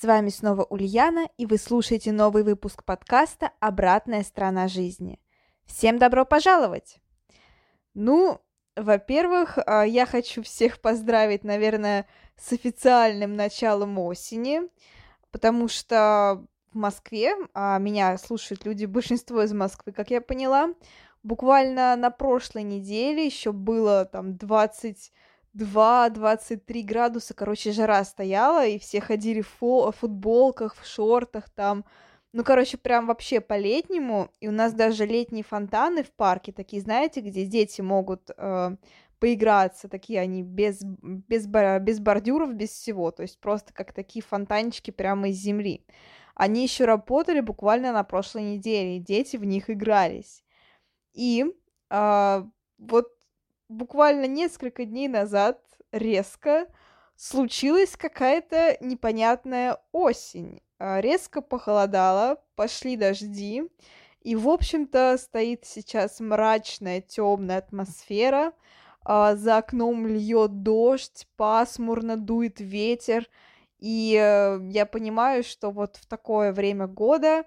С вами снова Ульяна, и вы слушаете новый выпуск подкаста «Обратная сторона жизни». Всем добро пожаловать! Ну, во-первых, а, я хочу всех поздравить, наверное, с официальным началом осени, потому что в Москве, а меня слушают люди, большинство из Москвы, как я поняла, буквально на прошлой неделе еще было там 20 2-23 градуса, короче, жара стояла, и все ходили в фо- футболках, в шортах там. Ну, короче, прям вообще по-летнему. И у нас даже летние фонтаны в парке, такие, знаете, где дети могут э, поиграться, такие они без, без, без бордюров, без всего. То есть просто как такие фонтанчики прямо из земли. Они еще работали буквально на прошлой неделе, и дети в них игрались. И э, вот буквально несколько дней назад резко случилась какая-то непонятная осень. А, резко похолодало, пошли дожди, и, в общем-то, стоит сейчас мрачная, темная атмосфера. А, за окном льет дождь, пасмурно дует ветер. И э, я понимаю, что вот в такое время года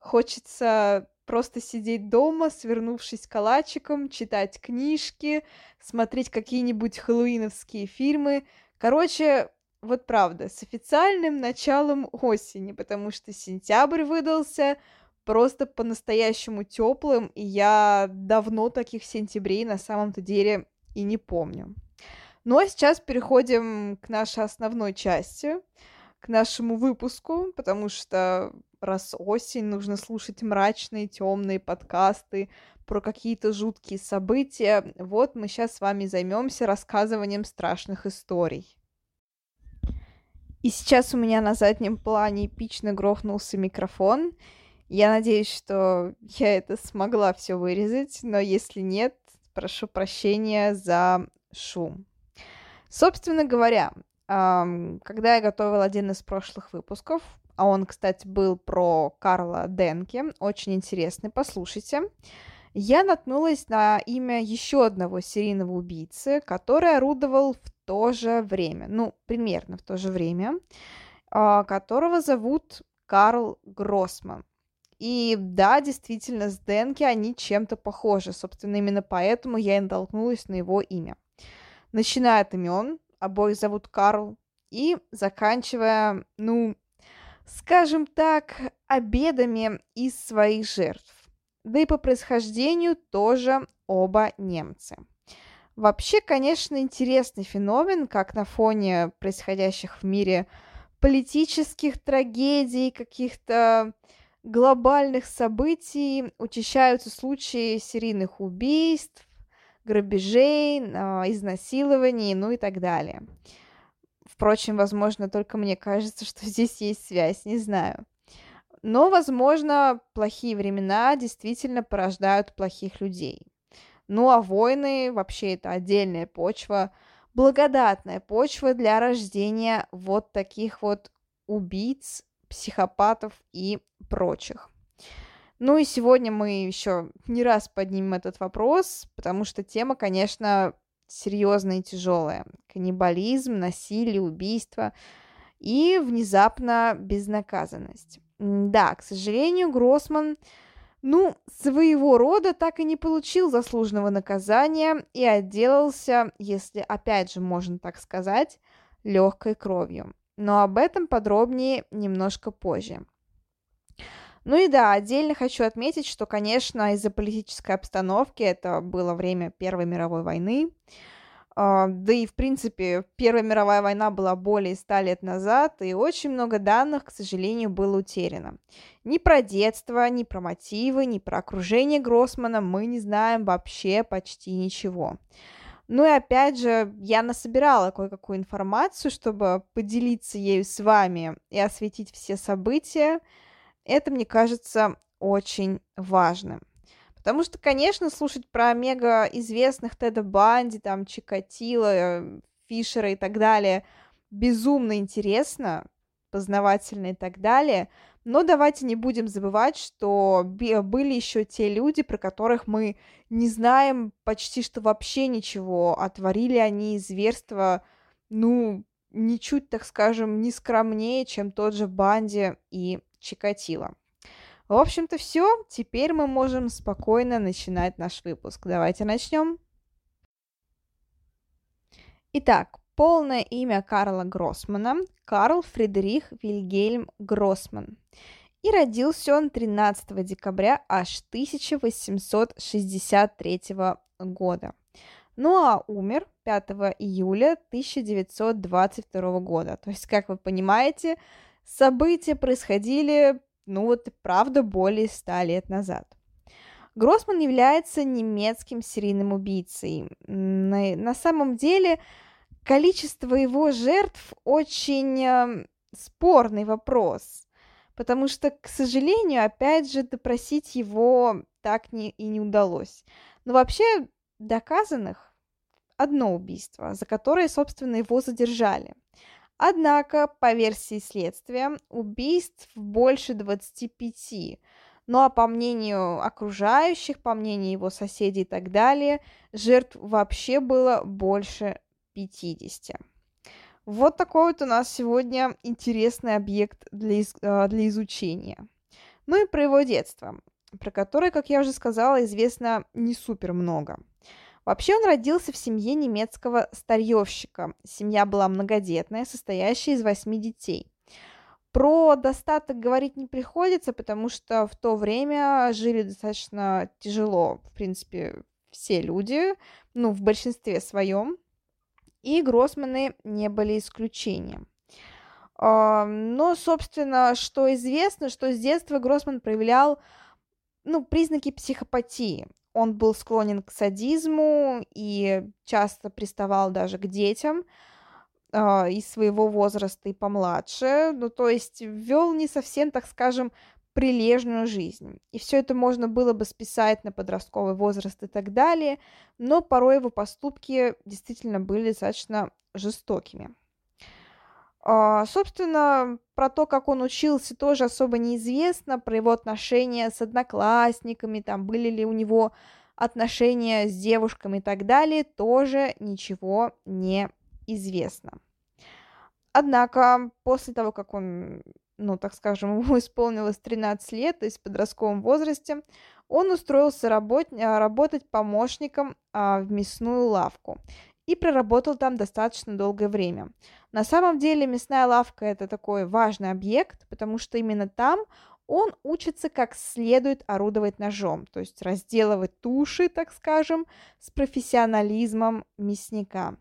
хочется просто сидеть дома, свернувшись калачиком, читать книжки, смотреть какие-нибудь хэллоуиновские фильмы. Короче, вот правда, с официальным началом осени, потому что сентябрь выдался просто по-настоящему теплым, и я давно таких сентябрей на самом-то деле и не помню. Ну а сейчас переходим к нашей основной части, к нашему выпуску, потому что раз осень, нужно слушать мрачные, темные подкасты про какие-то жуткие события. Вот мы сейчас с вами займемся рассказыванием страшных историй. И сейчас у меня на заднем плане эпично грохнулся микрофон. Я надеюсь, что я это смогла все вырезать, но если нет, прошу прощения за шум. Собственно говоря, когда я готовила один из прошлых выпусков, а он, кстати, был про Карла Денке, очень интересный, послушайте. Я наткнулась на имя еще одного серийного убийцы, который орудовал в то же время, ну, примерно в то же время, а, которого зовут Карл Гроссман. И да, действительно, с Денки они чем-то похожи. Собственно, именно поэтому я и натолкнулась на его имя. Начиная от имен, обоих зовут Карл, и заканчивая, ну, скажем так, обедами из своих жертв. Да и по происхождению тоже оба немцы. Вообще, конечно, интересный феномен, как на фоне происходящих в мире политических трагедий, каких-то глобальных событий учащаются случаи серийных убийств, грабежей, а, изнасилований, ну и так далее. Впрочем, возможно, только мне кажется, что здесь есть связь, не знаю. Но, возможно, плохие времена действительно порождают плохих людей. Ну а войны вообще это отдельная почва, благодатная почва для рождения вот таких вот убийц, психопатов и прочих. Ну и сегодня мы еще не раз поднимем этот вопрос, потому что тема, конечно, серьезная и тяжелая. Каннибализм, насилие, убийство и внезапно безнаказанность. Да, к сожалению, Гроссман, ну, своего рода так и не получил заслуженного наказания и отделался, если опять же можно так сказать, легкой кровью. Но об этом подробнее немножко позже. Ну и да, отдельно хочу отметить, что, конечно, из-за политической обстановки это было время Первой мировой войны, а, да и, в принципе, Первая мировая война была более ста лет назад, и очень много данных, к сожалению, было утеряно. Ни про детство, ни про мотивы, ни про окружение Гроссмана мы не знаем вообще почти ничего. Ну и опять же, я насобирала кое-какую информацию, чтобы поделиться ею с вами и осветить все события. Это, мне кажется, очень важным. Потому что, конечно, слушать про мега известных Теда Банди, там, Чикатило, Фишера и так далее безумно интересно, познавательно и так далее. Но давайте не будем забывать, что были еще те люди, про которых мы не знаем почти что вообще ничего, а творили они зверства, ну, ничуть, так скажем, не скромнее, чем тот же Банди и Чикатило. В общем-то, все. Теперь мы можем спокойно начинать наш выпуск. Давайте начнем. Итак, полное имя Карла Гроссмана – Карл Фредерих Вильгельм Гроссман. И родился он 13 декабря аж 1863 года. Ну а умер 5 июля 1922 года. То есть, как вы понимаете, события происходили ну вот правда более ста лет назад. Гроссман является немецким серийным убийцей. На, на самом деле количество его жертв очень э, спорный вопрос, потому что, к сожалению, опять же, допросить его так не, и не удалось. Но вообще доказанных одно убийство, за которое, собственно, его задержали – Однако, по версии следствия, убийств больше 25. Ну а по мнению окружающих, по мнению его соседей и так далее, жертв вообще было больше 50. Вот такой вот у нас сегодня интересный объект для, из, а, для изучения. Ну и про его детство, про которое, как я уже сказала, известно не супер много. Вообще он родился в семье немецкого старьевщика. Семья была многодетная, состоящая из восьми детей. Про достаток говорить не приходится, потому что в то время жили достаточно тяжело, в принципе, все люди, ну, в большинстве своем, и Гроссманы не были исключением. Но, собственно, что известно, что с детства Гроссман проявлял ну, признаки психопатии он был склонен к садизму и часто приставал даже к детям э, из своего возраста и помладше. Ну, то есть вел не совсем, так скажем, прилежную жизнь. И все это можно было бы списать на подростковый возраст и так далее, но порой его поступки действительно были достаточно жестокими. А, собственно, про то, как он учился, тоже особо неизвестно, про его отношения с одноклассниками, там, были ли у него отношения с девушками и так далее, тоже ничего не известно. Однако, после того, как он, ну, так скажем, ему исполнилось 13 лет, то есть в подростковом возрасте, он устроился работ... работать помощником а, в мясную лавку и проработал там достаточно долгое время. На самом деле мясная лавка это такой важный объект, потому что именно там он учится как следует орудовать ножом, то есть разделывать туши, так скажем, с профессионализмом мясника.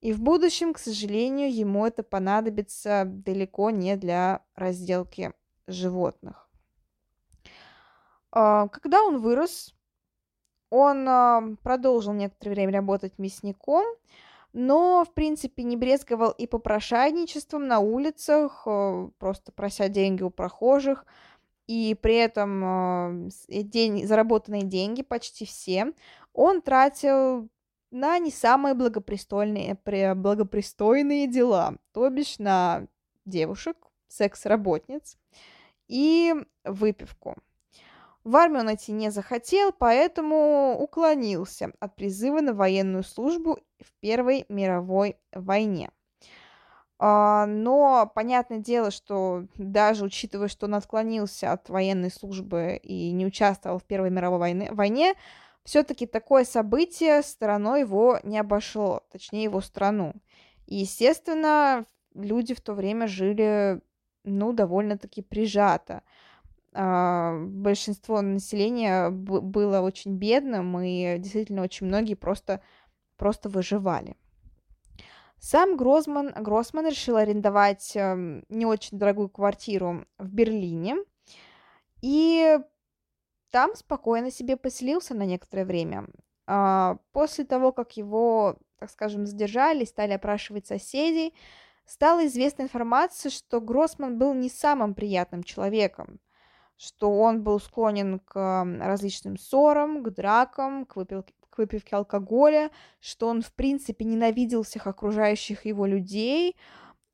И в будущем, к сожалению, ему это понадобится далеко не для разделки животных. А, когда он вырос, он а, продолжил некоторое время работать мясником, но, в принципе, не брезговал и попрошайничеством на улицах, а, просто прося деньги у прохожих, и при этом день, заработанные деньги, почти все, он тратил на не самые благопристойные, благопристойные дела, то бишь на девушек, секс-работниц и выпивку. В армию он идти не захотел, поэтому уклонился от призыва на военную службу в Первой мировой войне. А, но понятное дело, что даже учитывая, что он отклонился от военной службы и не участвовал в Первой мировой войне, войне все-таки такое событие стороной его не обошло, точнее его страну. И, естественно, люди в то время жили, ну, довольно-таки прижато. А, большинство населения было очень бедным, и действительно очень многие просто, просто выживали. Сам Гроссман, Гроссман решил арендовать э, не очень дорогую квартиру в Берлине и там спокойно себе поселился на некоторое время. А, после того, как его так скажем, задержали, стали опрашивать соседей, стала известна информация, что Гроссман был не самым приятным человеком, что он был склонен к различным ссорам, к дракам, к выпивке, к выпивке алкоголя, что он, в принципе, ненавидел всех окружающих его людей,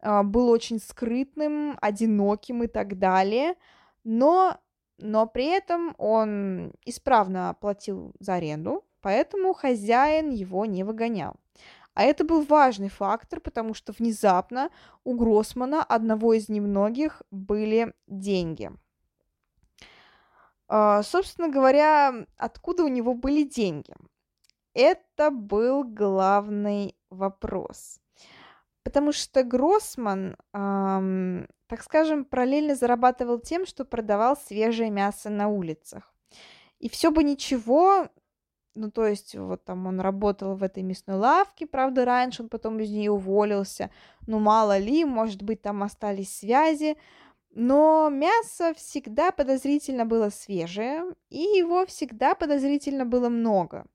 а, был очень скрытным, одиноким и так далее, но, но при этом он исправно платил за аренду, поэтому хозяин его не выгонял. А это был важный фактор, потому что внезапно у Гроссмана, одного из немногих, были деньги. А, собственно говоря, откуда у него были деньги? Это был главный вопрос. Потому что Гроссман, эм, так скажем, параллельно зарабатывал тем, что продавал свежее мясо на улицах. И все бы ничего, ну, то есть, вот там он работал в этой мясной лавке, правда, раньше он потом из нее уволился. Ну, мало ли, может быть, там остались связи. Но мясо всегда подозрительно было свежее, и его всегда подозрительно было много.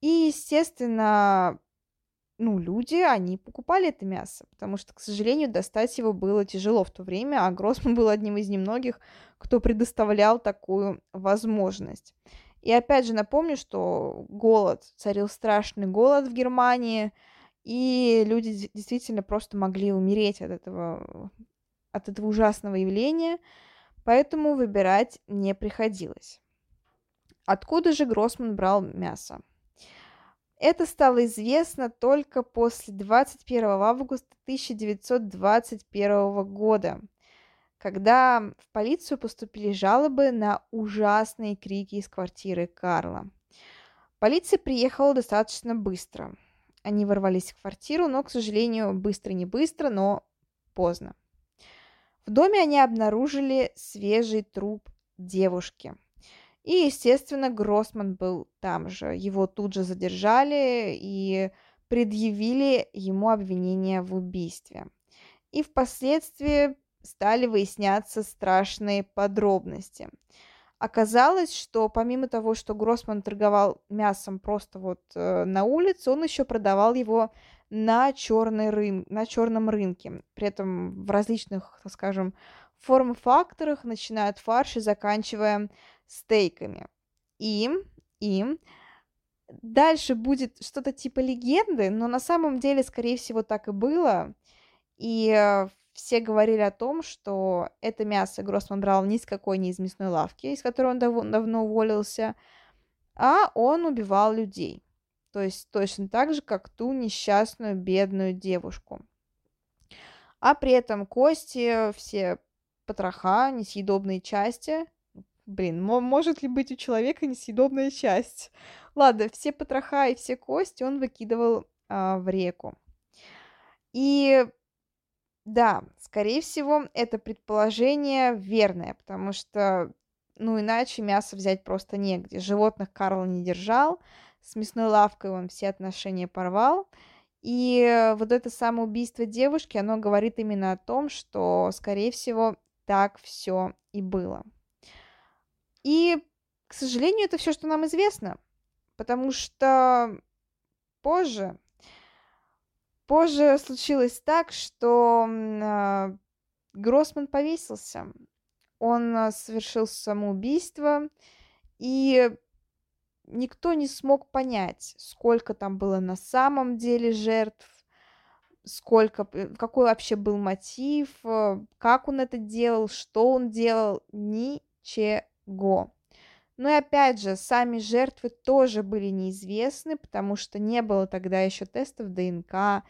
И, естественно, ну, люди, они покупали это мясо, потому что, к сожалению, достать его было тяжело в то время, а Гроссман был одним из немногих, кто предоставлял такую возможность. И опять же напомню, что голод, царил страшный голод в Германии, и люди действительно просто могли умереть от этого, от этого ужасного явления, поэтому выбирать не приходилось. Откуда же Гроссман брал мясо? Это стало известно только после 21 августа 1921 года – когда в полицию поступили жалобы на ужасные крики из квартиры Карла. Полиция приехала достаточно быстро. Они ворвались в квартиру, но, к сожалению, быстро не быстро, но поздно. В доме они обнаружили свежий труп девушки. И, естественно, Гроссман был там же. Его тут же задержали и предъявили ему обвинение в убийстве. И впоследствии стали выясняться страшные подробности. Оказалось, что помимо того, что Гроссман торговал мясом просто вот э, на улице, он еще продавал его на, черный рын... на черном рынке. При этом в различных, так скажем, форм-факторах, начиная от фарша, заканчивая стейками. И, и дальше будет что-то типа легенды, но на самом деле, скорее всего, так и было. И э, все говорили о том, что это мясо Гроссман брал ни с какой не из мясной лавки, из которой он дав- давно уволился, а он убивал людей. То есть точно так же, как ту несчастную бедную девушку. А при этом кости, все потроха, несъедобные части. Блин, может ли быть у человека несъедобная часть? Ладно, все потроха и все кости он выкидывал а, в реку. И да, скорее всего, это предположение верное, потому что, ну, иначе мясо взять просто негде. Животных Карл не держал, с мясной лавкой он все отношения порвал. И вот это самоубийство девушки, оно говорит именно о том, что, скорее всего, так все и было. И, к сожалению, это все, что нам известно, потому что позже Позже случилось так, что э, Гроссман повесился. Он э, совершил самоубийство, и никто не смог понять, сколько там было на самом деле жертв, сколько, какой вообще был мотив, э, как он это делал, что он делал, ничего. Но и опять же, сами жертвы тоже были неизвестны, потому что не было тогда еще тестов ДНК,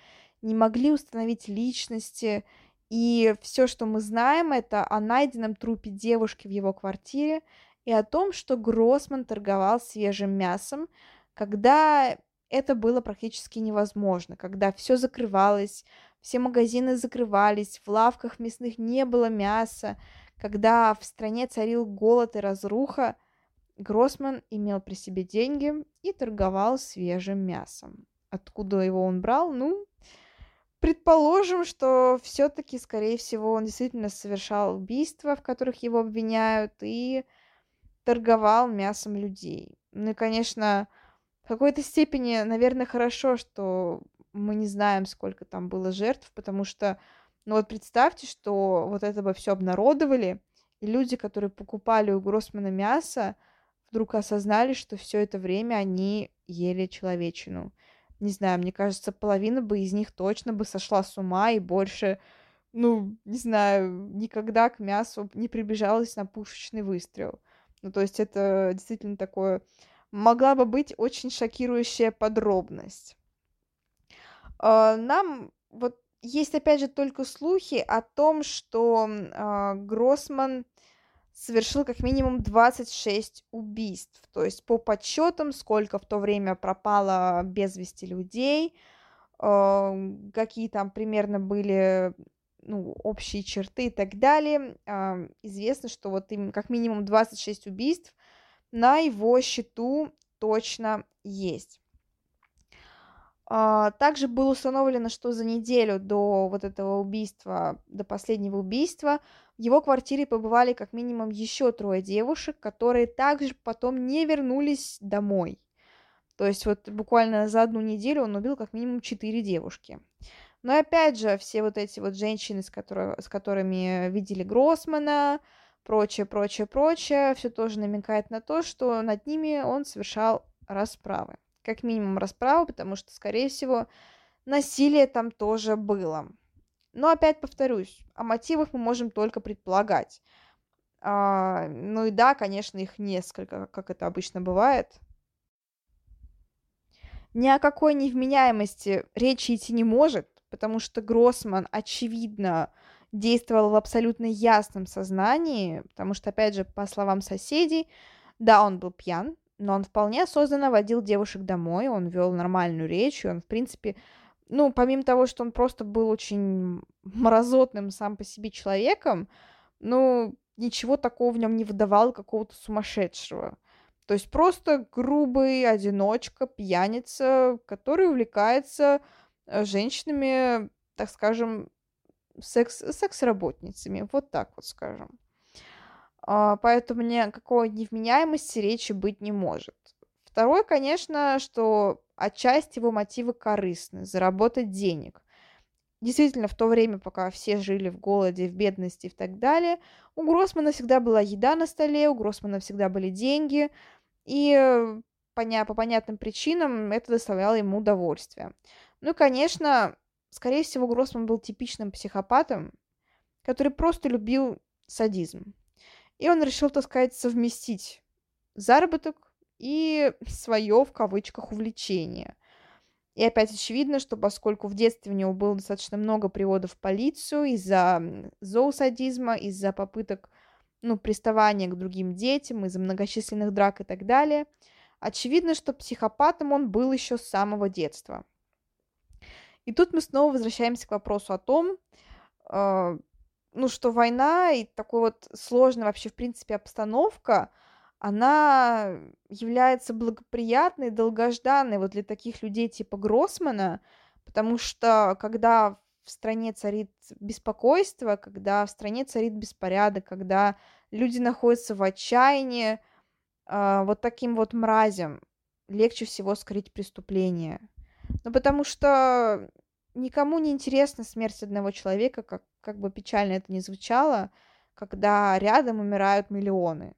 не могли установить личности. И все, что мы знаем, это о найденном трупе девушки в его квартире и о том, что Гроссман торговал свежим мясом, когда это было практически невозможно, когда все закрывалось, все магазины закрывались, в лавках мясных не было мяса, когда в стране царил голод и разруха, Гроссман имел при себе деньги и торговал свежим мясом. Откуда его он брал? Ну, предположим, что все-таки, скорее всего, он действительно совершал убийства, в которых его обвиняют, и торговал мясом людей. Ну и, конечно, В какой-то степени, наверное, хорошо, что мы не знаем, сколько там было жертв, потому что, ну вот представьте, что вот это бы все обнародовали, и люди, которые покупали у Гроссмана мясо, вдруг осознали, что все это время они ели человечину. Не знаю, мне кажется, половина бы из них точно бы сошла с ума и больше, ну, не знаю, никогда к мясу не приближалась на пушечный выстрел. Ну, то есть это действительно такое... Могла бы быть очень шокирующая подробность. А, нам вот есть, опять же, только слухи о том, что э, Гроссман совершил как минимум 26 убийств. То есть по подсчетам, сколько в то время пропало без вести людей, э, какие там примерно были ну, общие черты и так далее. Э, известно, что вот им как минимум 26 убийств на его счету точно есть. А, также было установлено, что за неделю до вот этого убийства, до последнего убийства, в его квартире побывали как минимум еще трое девушек, которые также потом не вернулись домой. То есть вот буквально за одну неделю он убил как минимум четыре девушки. Но опять же, все вот эти вот женщины, с, которой, с которыми видели Гроссмана, прочее, прочее, прочее, все тоже намекает на то, что над ними он совершал расправы как минимум расправу, потому что, скорее всего, насилие там тоже было. Но опять повторюсь, о мотивах мы можем только предполагать. А, ну и да, конечно, их несколько, как это обычно бывает. Ни о какой невменяемости речи идти не может, потому что Гроссман, очевидно, действовал в абсолютно ясном сознании, потому что, опять же, по словам соседей, да, он был пьян, но он вполне осознанно водил девушек домой, он вел нормальную речь, и он, в принципе, ну, помимо того, что он просто был очень мразотным сам по себе человеком, ну, ничего такого в нем не выдавало какого-то сумасшедшего. То есть просто грубый одиночка, пьяница, который увлекается э, женщинами, так скажем, секс, секс-работницами, вот так вот скажем. А, поэтому никакой невменяемости речи быть не может. Второе, конечно, что отчасти его мотивы корыстны, заработать денег. Действительно, в то время, пока все жили в голоде, в бедности и так далее, у Гроссмана всегда была еда на столе, у Гроссмана всегда были деньги, и поня- по понятным причинам это доставляло ему удовольствие. Ну и, конечно, скорее всего, Гроссман был типичным психопатом, который просто любил садизм. И он решил, так сказать, совместить заработок и свое, в кавычках, увлечение. И опять очевидно, что поскольку в детстве у него было достаточно много приводов в полицию из-за зоосадизма, из-за попыток ну, приставания к другим детям, из-за многочисленных драк и так далее, очевидно, что психопатом он был еще с самого детства. И тут мы снова возвращаемся к вопросу о том, э, ну, что война и такой вот сложная вообще, в принципе, обстановка, она является благоприятной, долгожданной вот для таких людей типа Гроссмана, потому что когда в стране царит беспокойство, когда в стране царит беспорядок, когда люди находятся в отчаянии, э, вот таким вот мразям легче всего скрыть преступление. Ну, потому что никому не интересна смерть одного человека, как, как бы печально это ни звучало, когда рядом умирают миллионы.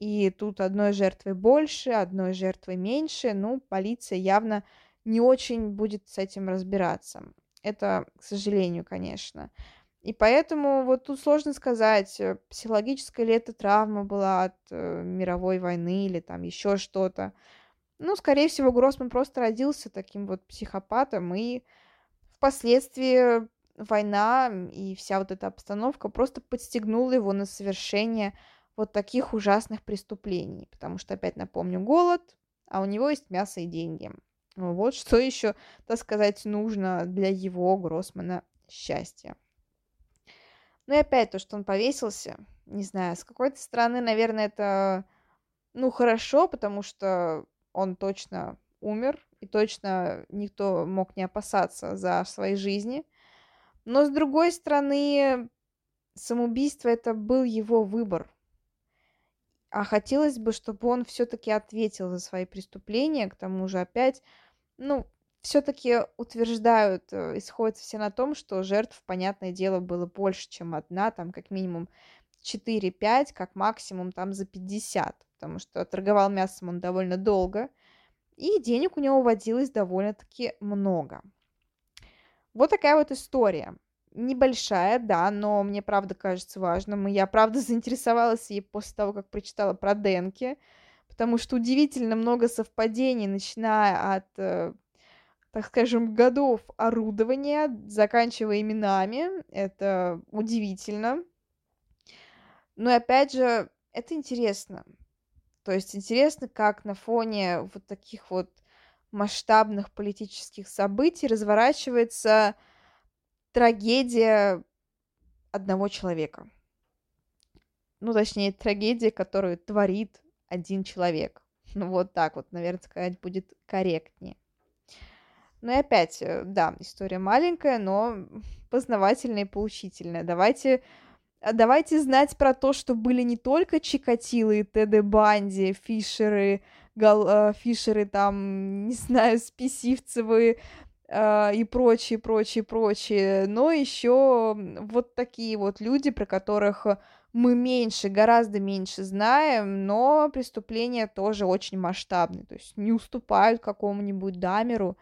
И тут одной жертвой больше, одной жертвой меньше. Ну, полиция явно не очень будет с этим разбираться. Это, к сожалению, конечно. И поэтому вот тут сложно сказать, э, психологическая ли это травма была от э, мировой войны или там еще что-то. Ну, скорее всего, Гроссман просто родился таким вот психопатом и впоследствии война и вся вот эта обстановка просто подстегнула его на совершение вот таких ужасных преступлений. Потому что, опять напомню, голод, а у него есть мясо и деньги. Вот что еще, так сказать, нужно для его Гроссмана счастья. Ну и опять то, что он повесился, не знаю, с какой-то стороны, наверное, это, ну, хорошо, потому что он точно умер, и точно никто мог не опасаться за свои жизни. Но с другой стороны, самоубийство это был его выбор. А хотелось бы, чтобы он все-таки ответил за свои преступления, к тому же опять, ну, все-таки утверждают, э, исходят все на том, что жертв, понятное дело, было больше, чем одна, там как минимум 4-5, как максимум там за 50, потому что торговал мясом он довольно долго, и денег у него водилось довольно-таки много. Вот такая вот история. Небольшая, да, но мне правда кажется важным. И я правда заинтересовалась ей после того, как прочитала про Денки, потому что удивительно много совпадений, начиная от, э, так скажем, годов орудования, заканчивая именами. Это удивительно. Но опять же, это интересно. То есть интересно, как на фоне вот таких вот масштабных политических событий разворачивается трагедия одного человека. Ну, точнее, трагедия, которую творит один человек. Ну, вот так вот, наверное, сказать будет корректнее. Ну и опять, э, да, история маленькая, но познавательная и поучительная. Давайте, давайте знать про то, что были не только Чикатилы, Теде Банди, Фишеры, Гал, э, Фишеры, там, не знаю, Списивцевы и прочие, прочие, прочие, но еще вот такие вот люди, про которых мы меньше, гораздо меньше знаем, но преступления тоже очень масштабные, то есть не уступают какому-нибудь Дамеру,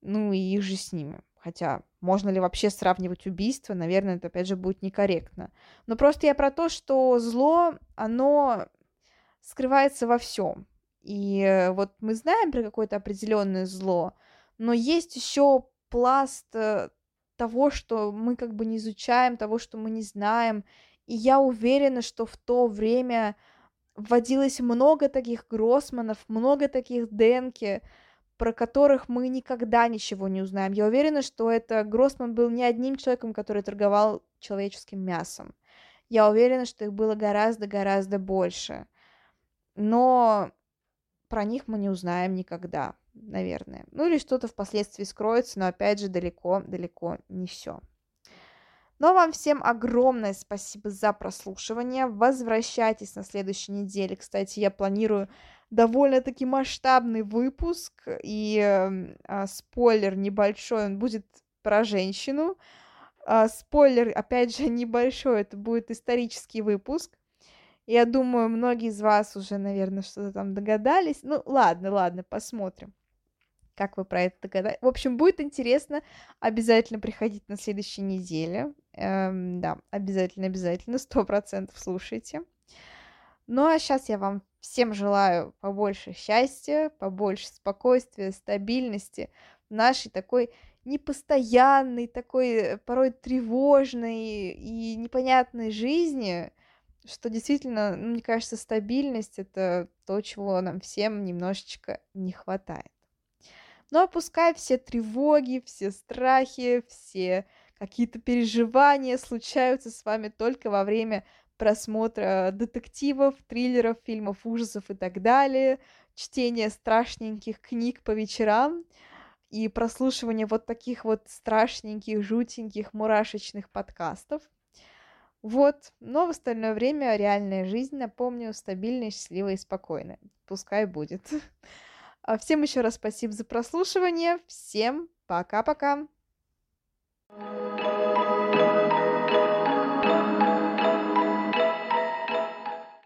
ну и их же с ними. Хотя, можно ли вообще сравнивать убийства? Наверное, это опять же будет некорректно. Но просто я про то, что зло, оно скрывается во всем. И э, вот мы знаем про какое-то определенное зло, но есть еще пласт э, того, что мы как бы не изучаем, того, что мы не знаем. И я уверена, что в то время вводилось много таких Гроссманов, много таких Денки, про которых мы никогда ничего не узнаем. Я уверена, что это Гроссман был не одним человеком, который торговал человеческим мясом. Я уверена, что их было гораздо-гораздо больше. Но про них мы не узнаем никогда, наверное. Ну или что-то впоследствии скроется, но опять же далеко-далеко не все. Но вам всем огромное спасибо за прослушивание. Возвращайтесь на следующей неделе. Кстати, я планирую довольно-таки масштабный выпуск. И э, спойлер небольшой, он будет про женщину. Э, спойлер, опять же, небольшой, это будет исторический выпуск. Я думаю, многие из вас уже, наверное, что-то там догадались. Ну, ладно, ладно, посмотрим, как вы про это догадались. В общем, будет интересно. Обязательно приходить на следующей неделе. Эм, да, обязательно, обязательно, сто процентов слушайте. Ну, а сейчас я вам всем желаю побольше счастья, побольше спокойствия, стабильности в нашей такой непостоянной, такой э, порой тревожной и непонятной жизни, что действительно, ну, мне кажется, стабильность это то, чего нам всем немножечко не хватает. Но опускай все тревоги, все страхи, все какие-то переживания случаются с вами только во время просмотра детективов, триллеров, фильмов ужасов и так далее, чтения страшненьких книг по вечерам и прослушивания вот таких вот страшненьких, жутеньких, мурашечных подкастов – вот, но в остальное время реальная жизнь, напомню, стабильная, счастливая и спокойная. Пускай будет. А всем еще раз спасибо за прослушивание. Всем пока-пока. thank you